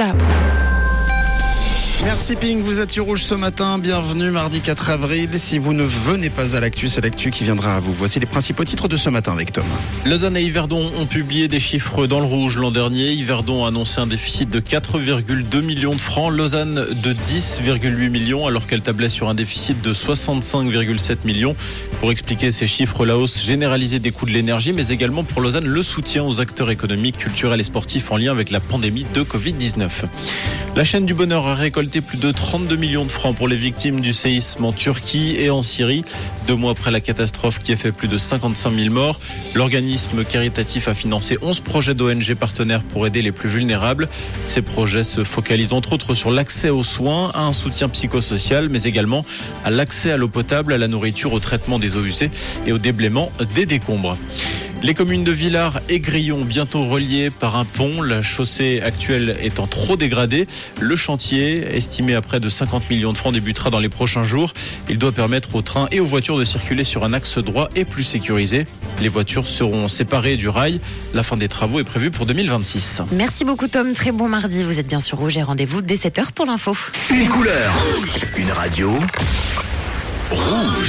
juste après. Merci Ping, vous êtes sur Rouge ce matin. Bienvenue mardi 4 avril. Si vous ne venez pas à l'actu, c'est l'actu qui viendra à vous. Voici les principaux titres de ce matin avec Tom. Lausanne et Yverdon ont publié des chiffres dans le rouge l'an dernier. Yverdon a annoncé un déficit de 4,2 millions de francs, Lausanne de 10,8 millions alors qu'elle tablait sur un déficit de 65,7 millions. Pour expliquer ces chiffres, la hausse généralisée des coûts de l'énergie, mais également pour Lausanne le soutien aux acteurs économiques, culturels et sportifs en lien avec la pandémie de Covid-19. La chaîne du bonheur a récolté plus de 32 millions de francs pour les victimes du séisme en Turquie et en Syrie. Deux mois après la catastrophe qui a fait plus de 55 000 morts, l'organisme caritatif a financé 11 projets d'ONG partenaires pour aider les plus vulnérables. Ces projets se focalisent entre autres sur l'accès aux soins, à un soutien psychosocial, mais également à l'accès à l'eau potable, à la nourriture, au traitement des eaux usées et au déblaiement des décombres. Les communes de Villars et Grillon bientôt reliées par un pont. La chaussée actuelle étant trop dégradée. Le chantier, estimé à près de 50 millions de francs, débutera dans les prochains jours. Il doit permettre aux trains et aux voitures de circuler sur un axe droit et plus sécurisé. Les voitures seront séparées du rail. La fin des travaux est prévue pour 2026. Merci beaucoup Tom, très bon mardi. Vous êtes bien sur Rouge et rendez-vous dès 7h pour l'info. Une couleur, une radio. Rouge.